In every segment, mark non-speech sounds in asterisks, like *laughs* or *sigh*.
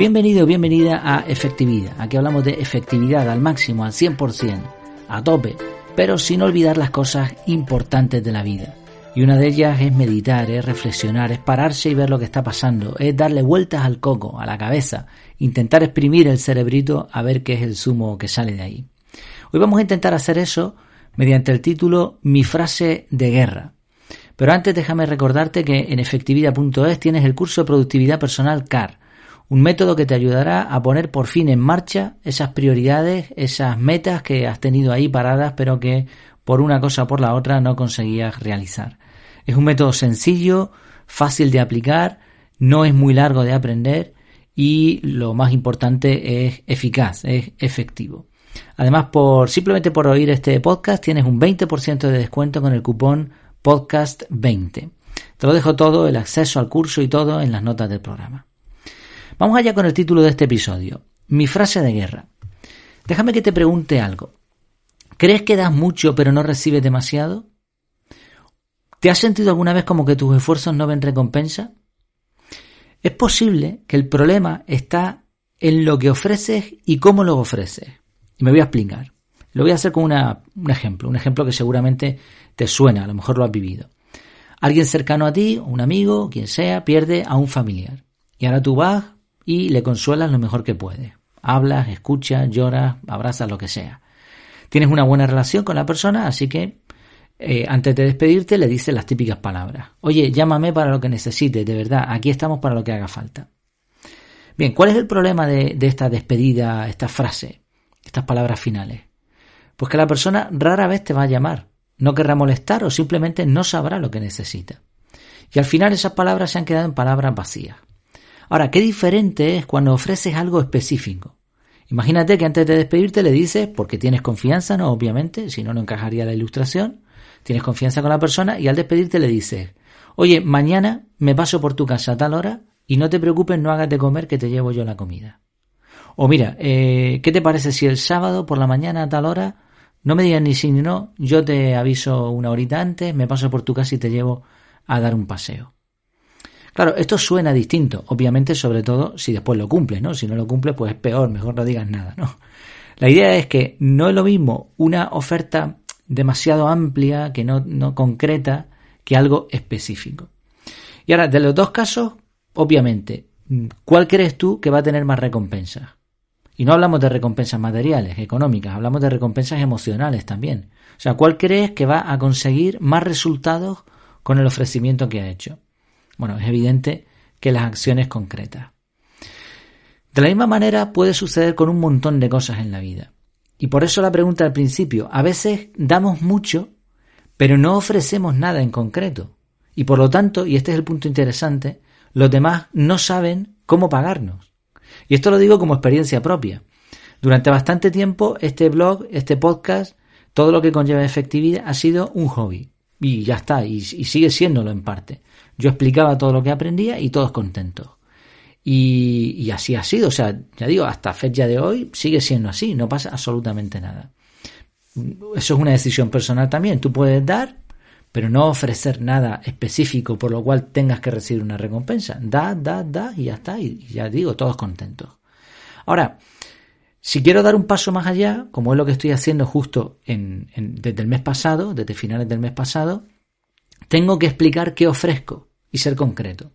Bienvenido, bienvenida a Efectividad. Aquí hablamos de efectividad al máximo, al 100%, a tope, pero sin olvidar las cosas importantes de la vida. Y una de ellas es meditar, es reflexionar, es pararse y ver lo que está pasando, es darle vueltas al coco, a la cabeza, intentar exprimir el cerebrito a ver qué es el zumo que sale de ahí. Hoy vamos a intentar hacer eso mediante el título Mi frase de guerra. Pero antes déjame recordarte que en efectividad.es tienes el curso de productividad personal CAR, un método que te ayudará a poner por fin en marcha esas prioridades, esas metas que has tenido ahí paradas pero que por una cosa o por la otra no conseguías realizar. Es un método sencillo, fácil de aplicar, no es muy largo de aprender y lo más importante es eficaz, es efectivo. Además, por simplemente por oír este podcast tienes un 20% de descuento con el cupón podcast20. Te lo dejo todo, el acceso al curso y todo en las notas del programa. Vamos allá con el título de este episodio. Mi frase de guerra. Déjame que te pregunte algo. ¿Crees que das mucho pero no recibes demasiado? ¿Te has sentido alguna vez como que tus esfuerzos no ven recompensa? Es posible que el problema está en lo que ofreces y cómo lo ofreces. Y me voy a explicar. Lo voy a hacer con un ejemplo, un ejemplo que seguramente te suena, a lo mejor lo has vivido. Alguien cercano a ti, un amigo, quien sea, pierde a un familiar. Y ahora tú vas y le consuelas lo mejor que puedes. Hablas, escuchas, lloras, abrazas, lo que sea. Tienes una buena relación con la persona, así que eh, antes de despedirte le dices las típicas palabras. Oye, llámame para lo que necesites, de verdad, aquí estamos para lo que haga falta. Bien, ¿cuál es el problema de, de esta despedida, esta frase, estas palabras finales? Pues que la persona rara vez te va a llamar, no querrá molestar o simplemente no sabrá lo que necesita. Y al final esas palabras se han quedado en palabras vacías. Ahora, qué diferente es cuando ofreces algo específico. Imagínate que antes de despedirte le dices, porque tienes confianza, no, obviamente, si no, no encajaría la ilustración, tienes confianza con la persona y al despedirte le dices, oye, mañana me paso por tu casa a tal hora y no te preocupes, no hagas de comer que te llevo yo la comida. O mira, eh, ¿qué te parece si el sábado por la mañana a tal hora, no me digas ni sí ni no, yo te aviso una horita antes, me paso por tu casa y te llevo a dar un paseo? Claro, esto suena distinto, obviamente, sobre todo si después lo cumples, ¿no? Si no lo cumples, pues es peor, mejor no digas nada, ¿no? La idea es que no es lo mismo una oferta demasiado amplia, que no, no concreta, que algo específico. Y ahora, de los dos casos, obviamente, ¿cuál crees tú que va a tener más recompensas? Y no hablamos de recompensas materiales, económicas, hablamos de recompensas emocionales también. O sea, ¿cuál crees que va a conseguir más resultados con el ofrecimiento que ha hecho? Bueno, es evidente que las acciones concretas. De la misma manera puede suceder con un montón de cosas en la vida. Y por eso la pregunta al principio, a veces damos mucho, pero no ofrecemos nada en concreto. Y por lo tanto, y este es el punto interesante, los demás no saben cómo pagarnos. Y esto lo digo como experiencia propia. Durante bastante tiempo este blog, este podcast, todo lo que conlleva efectividad ha sido un hobby. Y ya está, y, y sigue siéndolo en parte. Yo explicaba todo lo que aprendía y todos contentos. Y, así ha sido, o sea, ya digo, hasta fecha de hoy sigue siendo así, no pasa absolutamente nada. Eso es una decisión personal también, tú puedes dar, pero no ofrecer nada específico por lo cual tengas que recibir una recompensa. Da, da, da y ya está, y ya digo, todos contentos. Ahora, si quiero dar un paso más allá, como es lo que estoy haciendo justo desde el mes pasado, desde finales del mes pasado, tengo que explicar qué ofrezco y ser concreto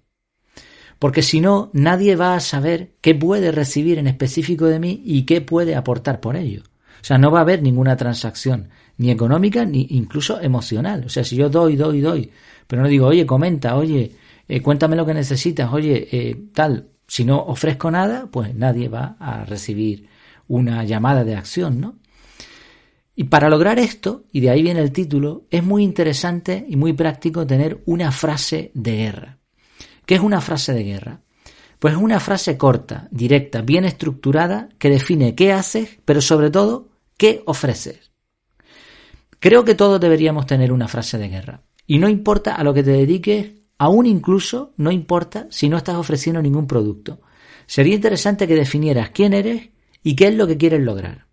porque si no, nadie va a saber qué puede recibir en específico de mí y qué puede aportar por ello. O sea, no va a haber ninguna transacción, ni económica, ni incluso emocional. O sea, si yo doy, doy, doy, pero no digo, oye, comenta, oye, eh, cuéntame lo que necesitas, oye, eh, tal, si no ofrezco nada, pues nadie va a recibir una llamada de acción, ¿no? Y para lograr esto, y de ahí viene el título, es muy interesante y muy práctico tener una frase de guerra. ¿Qué es una frase de guerra? Pues es una frase corta, directa, bien estructurada, que define qué haces, pero sobre todo, qué ofreces. Creo que todos deberíamos tener una frase de guerra. Y no importa a lo que te dediques, aún incluso no importa si no estás ofreciendo ningún producto. Sería interesante que definieras quién eres y qué es lo que quieres lograr.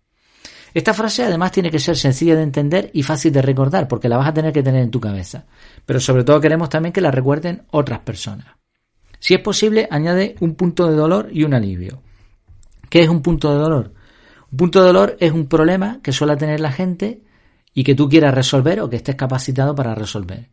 Esta frase además tiene que ser sencilla de entender y fácil de recordar porque la vas a tener que tener en tu cabeza. Pero sobre todo queremos también que la recuerden otras personas. Si es posible, añade un punto de dolor y un alivio. ¿Qué es un punto de dolor? Un punto de dolor es un problema que suele tener la gente y que tú quieras resolver o que estés capacitado para resolver.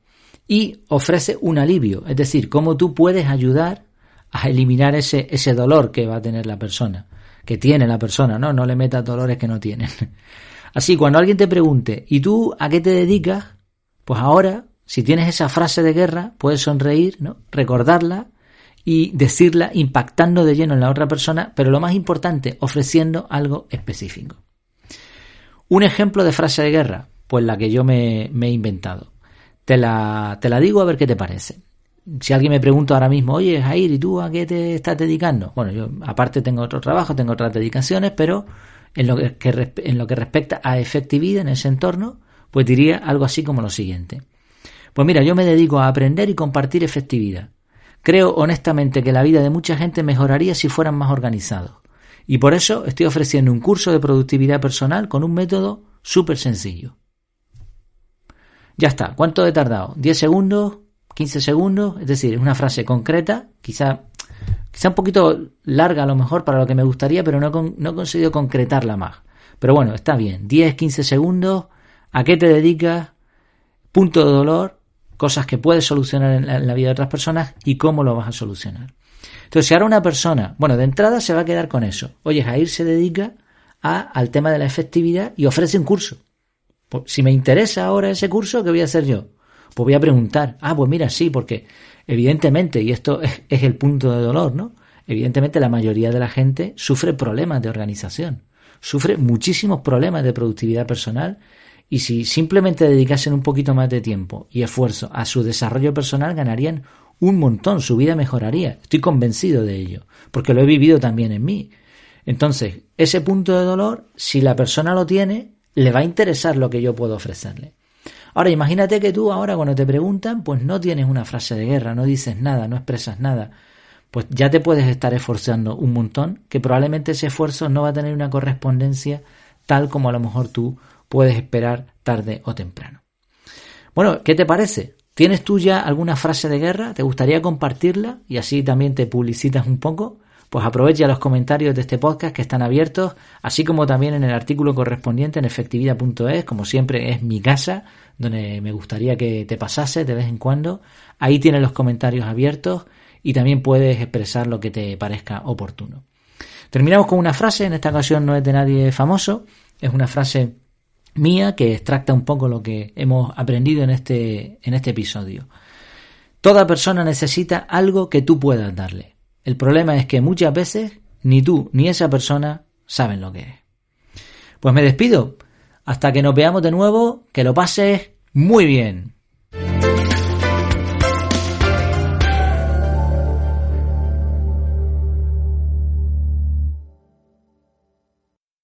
Y ofrece un alivio, es decir, cómo tú puedes ayudar a eliminar ese, ese dolor que va a tener la persona, que tiene la persona, ¿no? No le metas dolores que no tienen. *laughs* Así, cuando alguien te pregunte, ¿y tú a qué te dedicas? Pues ahora, si tienes esa frase de guerra, puedes sonreír, ¿no? Recordarla y decirla impactando de lleno en la otra persona, pero lo más importante, ofreciendo algo específico. Un ejemplo de frase de guerra, pues la que yo me, he inventado. Te la, te la digo a ver qué te parece. Si alguien me pregunta ahora mismo, oye Jair, ¿y tú a qué te estás dedicando? Bueno, yo aparte tengo otro trabajo, tengo otras dedicaciones, pero en lo que, en lo que respecta a efectividad en ese entorno, pues diría algo así como lo siguiente. Pues mira, yo me dedico a aprender y compartir efectividad. Creo honestamente que la vida de mucha gente mejoraría si fueran más organizados. Y por eso estoy ofreciendo un curso de productividad personal con un método súper sencillo. Ya está. ¿Cuánto he tardado? ¿10 segundos? ¿15 segundos? Es decir, es una frase concreta, quizá, quizá un poquito larga a lo mejor para lo que me gustaría, pero no, no he conseguido concretarla más. Pero bueno, está bien. 10, 15 segundos. ¿A qué te dedicas? Punto de dolor. Cosas que puedes solucionar en la vida de otras personas y cómo lo vas a solucionar. Entonces, si ahora una persona, bueno, de entrada se va a quedar con eso. Oye, Jair se dedica al tema de la efectividad y ofrece un curso. Si me interesa ahora ese curso, ¿qué voy a hacer yo? Pues voy a preguntar. Ah, pues mira, sí, porque evidentemente, y esto es, *laughs* es el punto de dolor, ¿no? Evidentemente la mayoría de la gente sufre problemas de organización, sufre muchísimos problemas de productividad personal y si simplemente dedicasen un poquito más de tiempo y esfuerzo a su desarrollo personal ganarían un montón, su vida mejoraría. Estoy convencido de ello, porque lo he vivido también en mí. Entonces, ese punto de dolor, si la persona lo tiene, le va a interesar lo que yo puedo ofrecerle. Ahora, imagínate que tú ahora cuando te preguntan, pues no tienes una frase de guerra, no dices nada, no expresas nada. Pues ya te puedes estar esforzando un montón, que probablemente ese esfuerzo no va a tener una correspondencia tal como a lo mejor tú puedes esperar tarde o temprano. Bueno, ¿qué te parece? ¿Tienes tú ya alguna frase de guerra? ¿Te gustaría compartirla? Y así también te publicitas un poco. Pues aprovecha los comentarios de este podcast que están abiertos, así como también en el artículo correspondiente en efectividad.es, como siempre es mi casa, donde me gustaría que te pasase de vez en cuando. Ahí tienes los comentarios abiertos y también puedes expresar lo que te parezca oportuno. Terminamos con una frase, en esta ocasión no es de nadie famoso, es una frase mía que extracta un poco lo que hemos aprendido en este, en este episodio. Toda persona necesita algo que tú puedas darle. El problema es que muchas veces ni tú ni esa persona saben lo que es. Pues me despido. Hasta que nos veamos de nuevo, que lo pases muy bien.